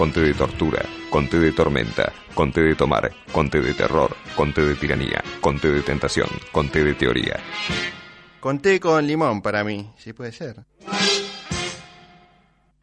conté de tortura, conté de tormenta, conté de tomar, conté de terror, conté de tiranía, conté de tentación, conté de teoría. Conté con limón para mí, si puede ser.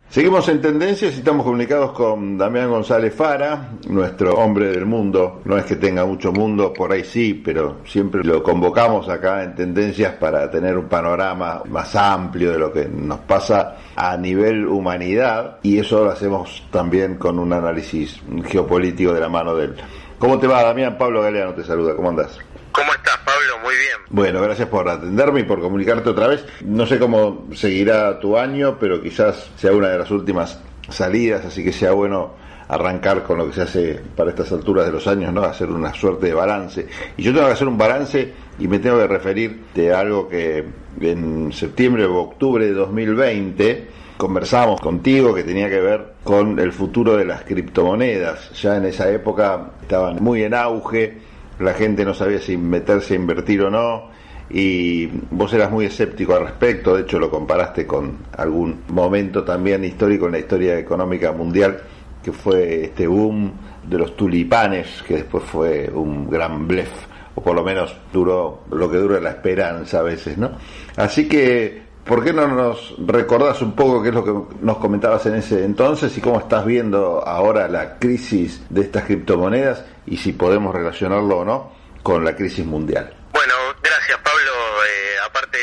Seguimos en tendencias y estamos comunicados con Damián González Fara, nuestro hombre del mundo. No es que tenga mucho mundo, por ahí sí, pero siempre lo convocamos acá en tendencias para tener un panorama más amplio de lo que nos pasa a nivel humanidad y eso lo hacemos también con un análisis geopolítico de la mano de él. ¿Cómo te va, Damián? Pablo Galeano te saluda, ¿cómo andas? ¿Cómo estás, Pablo? Muy bien. Bueno, gracias por atenderme y por comunicarte otra vez. No sé cómo seguirá tu año, pero quizás sea una de las últimas salidas, así que sea bueno arrancar con lo que se hace para estas alturas de los años, ¿no? Hacer una suerte de balance. Y yo tengo que hacer un balance y me tengo que referir de algo que en septiembre o octubre de 2020 conversamos contigo que tenía que ver con el futuro de las criptomonedas. Ya en esa época estaban muy en auge la gente no sabía si meterse a invertir o no, y vos eras muy escéptico al respecto, de hecho lo comparaste con algún momento también histórico en la historia económica mundial, que fue este boom de los tulipanes, que después fue un gran blef, o por lo menos duró lo que dura la esperanza a veces, ¿no? Así que ¿Por qué no nos recordás un poco qué es lo que nos comentabas en ese entonces y cómo estás viendo ahora la crisis de estas criptomonedas y si podemos relacionarlo o no con la crisis mundial? Bueno, gracias Pablo. Eh, aparte,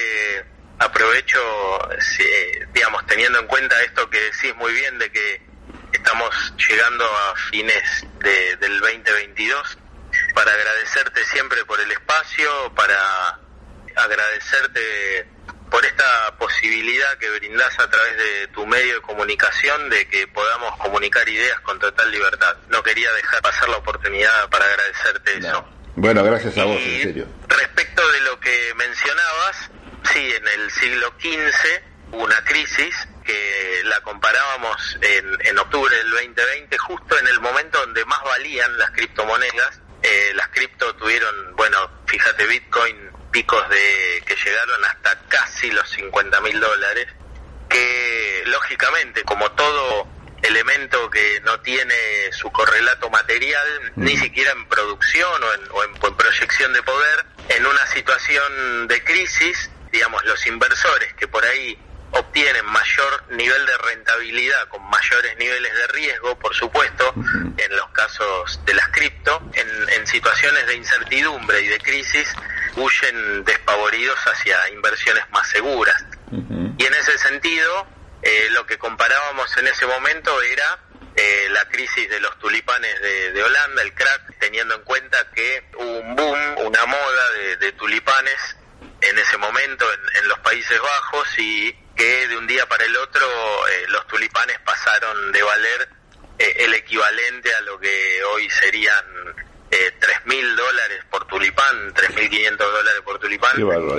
aprovecho, digamos, teniendo en cuenta esto que decís muy bien de que estamos llegando a fines del 2022, para agradecerte siempre por el espacio, para agradecerte por esta posibilidad que brindás a través de tu medio de comunicación de que podamos comunicar ideas con total libertad. No quería dejar pasar la oportunidad para agradecerte eso. Bueno, gracias a vos, en serio. Respecto de lo que mencionabas, sí, en el siglo XV hubo una crisis que la comparábamos en, en octubre del 2020, justo en el momento donde más valían las criptomonedas. Eh, las cripto tuvieron, bueno, fíjate, Bitcoin picos de que llegaron hasta casi los 50 mil dólares, que lógicamente, como todo elemento que no tiene su correlato material, ni siquiera en producción o en, proyección de poder, en una situación de crisis, digamos, los inversores que por ahí obtienen mayor nivel de rentabilidad con mayores niveles de riesgo, por supuesto, en los casos de las cripto, en, en situaciones de incertidumbre y de crisis, huyen despavoridos hacia inversiones más seguras. Y en ese sentido, eh, lo que comparábamos en ese momento era eh, la crisis de los tulipanes de, Holanda, el crack, teniendo en cuenta que hubo un boom, una moda de, tulipanes en ese momento en, los Países Bajos y que de un día para el otro eh, los tulipanes pasaron de valer el equivalente a lo que hoy serían eh, tres mil dólares por tulipán, 3.500 dólares por tulipán,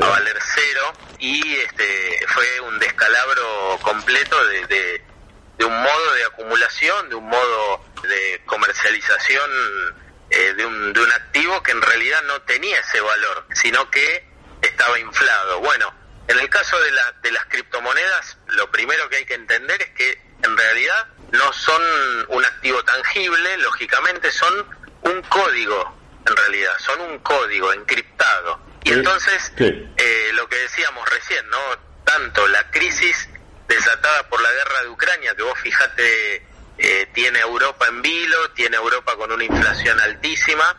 a valer cero, y este fue un descalabro completo de, de, un modo de acumulación, de un modo de comercialización eh, de, un, de un activo que en realidad no tenía ese valor, sino que estaba inflado. Bueno, en el caso de, la, de las criptomonedas, lo primero que hay que entender es que en realidad no son un activo tangible, lógicamente son un código, en realidad, son un código encriptado. Y entonces, eh, lo que decíamos recién, ¿no? Tanto la crisis desatada por la guerra de Ucrania, que vos fijate, eh, tiene Europa en vilo, tiene Europa con una inflación altísima,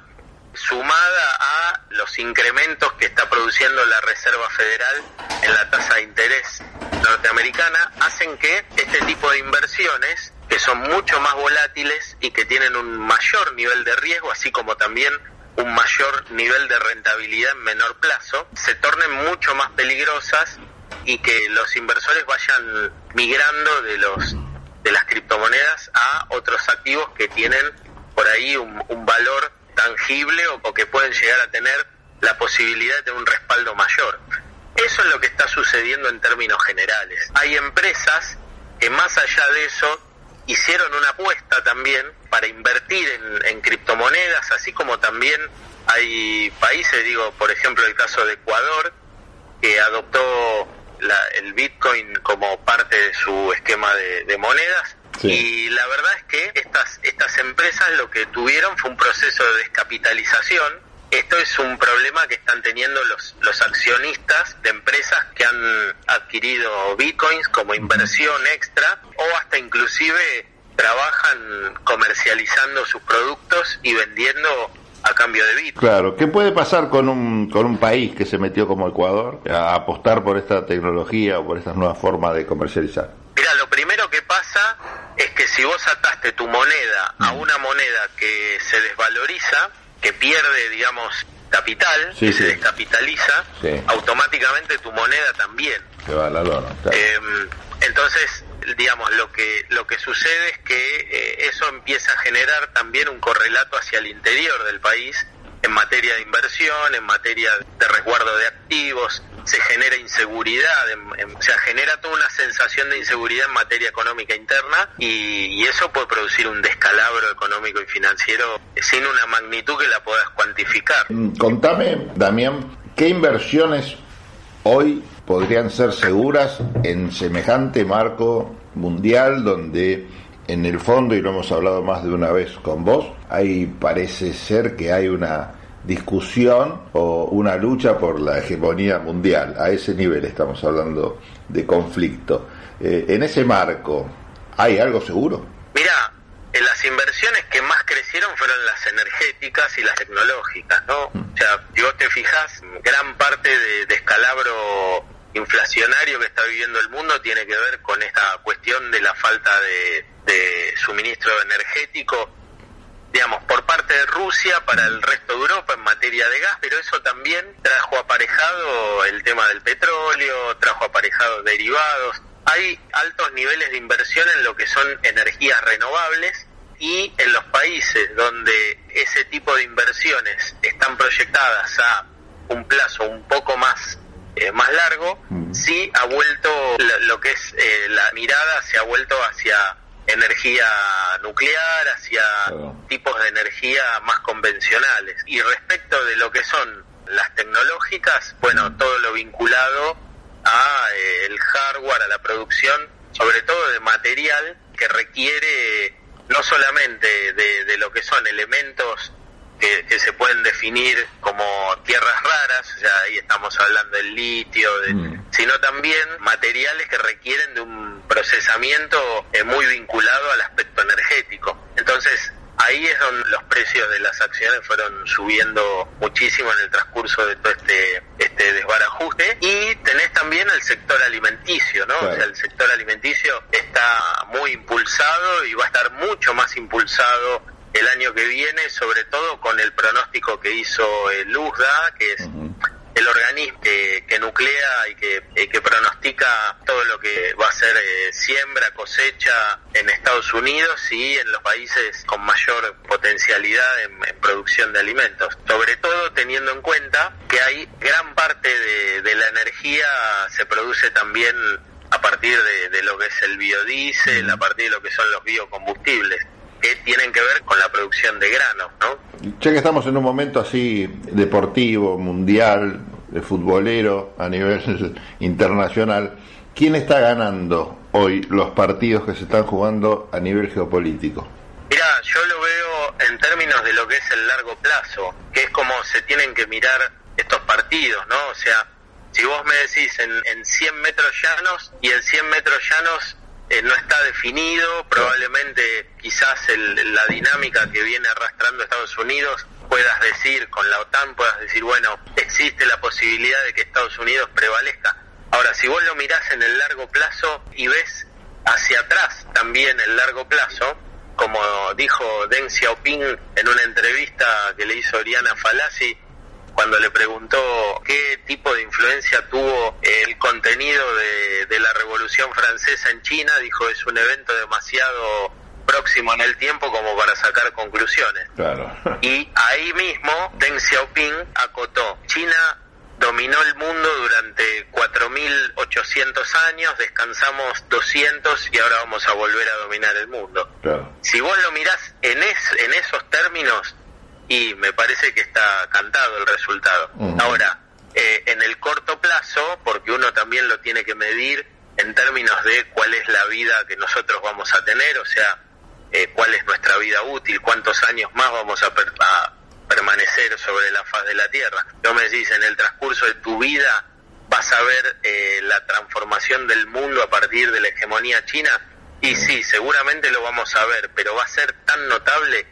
sumada a los incrementos que está produciendo la Reserva Federal en la tasa de interés norteamericana, hacen que este tipo de inversiones que son mucho más volátiles y que tienen un mayor nivel de riesgo, así como también un mayor nivel de rentabilidad en menor plazo, se tornen mucho más peligrosas y que los inversores vayan migrando de los de las criptomonedas a otros activos que tienen por ahí un, valor tangible o, que pueden llegar a tener la posibilidad de un respaldo mayor. Eso es lo que está sucediendo en términos generales. Hay empresas que más allá de eso hicieron una apuesta también para invertir en, criptomonedas, así como también hay países, digo, por ejemplo el caso de Ecuador, que adoptó el Bitcoin como parte de su esquema de, monedas, Y la verdad es que estas, estas empresas lo que tuvieron fue un proceso de descapitalización. Esto es un problema que están teniendo los, los accionistas de empresas que han adquirido bitcoins como inversión extra o hasta inclusive trabajan comercializando sus productos y vendiendo a cambio de Bitcoin. Claro, ¿qué puede pasar con un, con un país que se metió como Ecuador a apostar por esta tecnología o por estas nuevas formas de comercializar? Mira, lo primero que pasa es que si vos ataste tu moneda a mm. una moneda que se desvaloriza, que pierde, digamos, capital, que se descapitaliza, automáticamente tu moneda también. Se va la lona. Em, entonces, digamos, lo que, lo que sucede es que eh, eso empieza a generar también un correlato hacia el interior del país en materia de inversión, en materia de resguardo de activos, se genera inseguridad, o sea, genera toda una sensación de inseguridad en materia económica interna y, eso puede producir un descalabro económico y financiero sin una magnitud que la puedas cuantificar. Mm, contame, Damián, ¿qué inversiones hoy podrían ser seguras en semejante marco mundial donde en el fondo, y lo hemos hablado más de una vez con vos, ahí parece ser que hay una discusión o una lucha por la hegemonía mundial. A ese nivel estamos hablando de conflicto. Eh, en ese marco, ¿hay algo seguro? Mira, en las inversiones que más crecieron fueron las energéticas y las tecnológicas, ¿no? Mm. O sea, si vos te fijas, gran parte de, de escalabro inflacionario que está viviendo el mundo tiene que ver con esta cuestión de la falta de, suministro energético, digamos, por parte de Rusia para el resto de Europa en materia de gas, pero eso también trajo aparejado el tema del petróleo, trajo aparejado derivados. Hay altos niveles de inversión en lo que son energías renovables y en los países donde ese tipo de inversiones están proyectadas a un plazo un poco más eh, más largo, sí ha vuelto lo, que es eh, la mirada, se ha vuelto hacia energía nuclear, hacia tipos de energía más convencionales. Y respecto de lo que son las tecnológicas, bueno, mm. todo lo vinculado a eh, el hardware, a la producción, sobre todo de material que requiere no solamente de, de lo que son elementos que, se pueden definir como tierras raras, o sea, ahí estamos hablando del litio, de, mm. sino también materiales que requieren de un procesamiento eh, muy vinculado al aspecto energético. Entonces, ahí es donde los precios de las acciones fueron subiendo muchísimo en el transcurso de todo este, este desbarajuste. Y tenés también el sector alimenticio, ¿no? O sea, el sector alimenticio está muy impulsado y va a estar mucho más impulsado el año que viene, sobre todo con el pronóstico que hizo el USDA, que es el organismo que, nuclea y que, que, pronostica todo lo que va a ser eh, siembra, cosecha en Estados Unidos y en los países con mayor potencialidad en, producción de alimentos. Sobre todo teniendo en cuenta que hay gran parte de, la energía se produce también a partir de, de, lo que es el biodiesel, a partir de lo que son los biocombustibles que tienen que ver con la producción de grano, ¿no? Ya que estamos en un momento así deportivo, mundial, de futbolero a nivel internacional, ¿quién está ganando hoy los partidos que se están jugando a nivel geopolítico? Mira, yo lo veo en términos de lo que es el largo plazo, que es como se tienen que mirar estos partidos, ¿no? O sea, si vos me decís en, en 100 metros llanos y en 100 metros llanos eh, no está definido, probablemente quizás la dinámica que viene arrastrando Estados Unidos puedas decir con la OTAN, puedas decir, bueno, existe la posibilidad de que Estados Unidos prevalezca. Ahora, si vos lo mirás en el largo plazo y ves hacia atrás también el largo plazo, como dijo Deng Xiaoping en una entrevista que le hizo Oriana Falassi, cuando le preguntó qué tipo de influencia tuvo el contenido de, la Revolución Francesa en China, dijo es un evento demasiado próximo en el tiempo como para sacar conclusiones. Y ahí mismo Deng Xiaoping acotó, China dominó el mundo durante 4.800 años, descansamos 200 y ahora vamos a volver a dominar el mundo. Si vos lo mirás en, en esos términos, y me parece que está cantado el resultado. Ahora, eh, en el corto plazo, porque uno también lo tiene que medir en términos de cuál es la vida que nosotros vamos a tener, o sea, eh, cuál es nuestra vida útil, cuántos años más vamos a, permanecer sobre la faz de la Tierra. Yo me decís, en el transcurso de tu vida vas a ver eh, la transformación del mundo a partir de la hegemonía china, y sí, seguramente lo vamos a ver, pero va a ser tan notable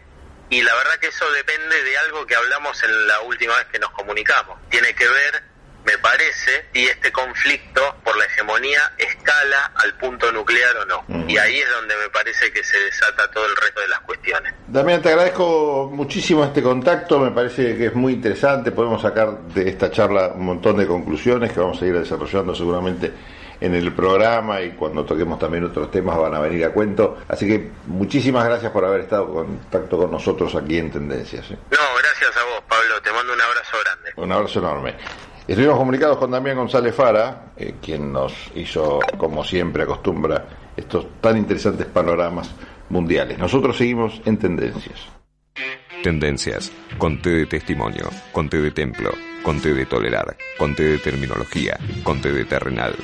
y la verdad que eso depende de algo que hablamos en la última vez que nos comunicamos. Tiene que ver, me parece, si este conflicto por la hegemonía escala al punto nuclear o no. Y ahí es donde me parece que se desata todo el resto de las cuestiones. Damián, te agradezco muchísimo este contacto, me parece que es muy interesante, podemos sacar de esta charla un montón de conclusiones que vamos a ir desarrollando seguramente en el programa y cuando toquemos también otros temas van a venir a cuento. Así que muchísimas gracias por haber estado en contacto con nosotros aquí en Tendencias. ¿eh? No, gracias a vos, Pablo. Te mando un abrazo grande. Un abrazo enorme. Estuvimos comunicados con Damián González Fara, eh, quien nos hizo, como siempre acostumbra, estos tan interesantes panoramas mundiales.Nosotros seguimos en Tendencias. Tendencias, conté de testimonio, conté de templo, conté de tolerar, conté de terminología, conté de terrenal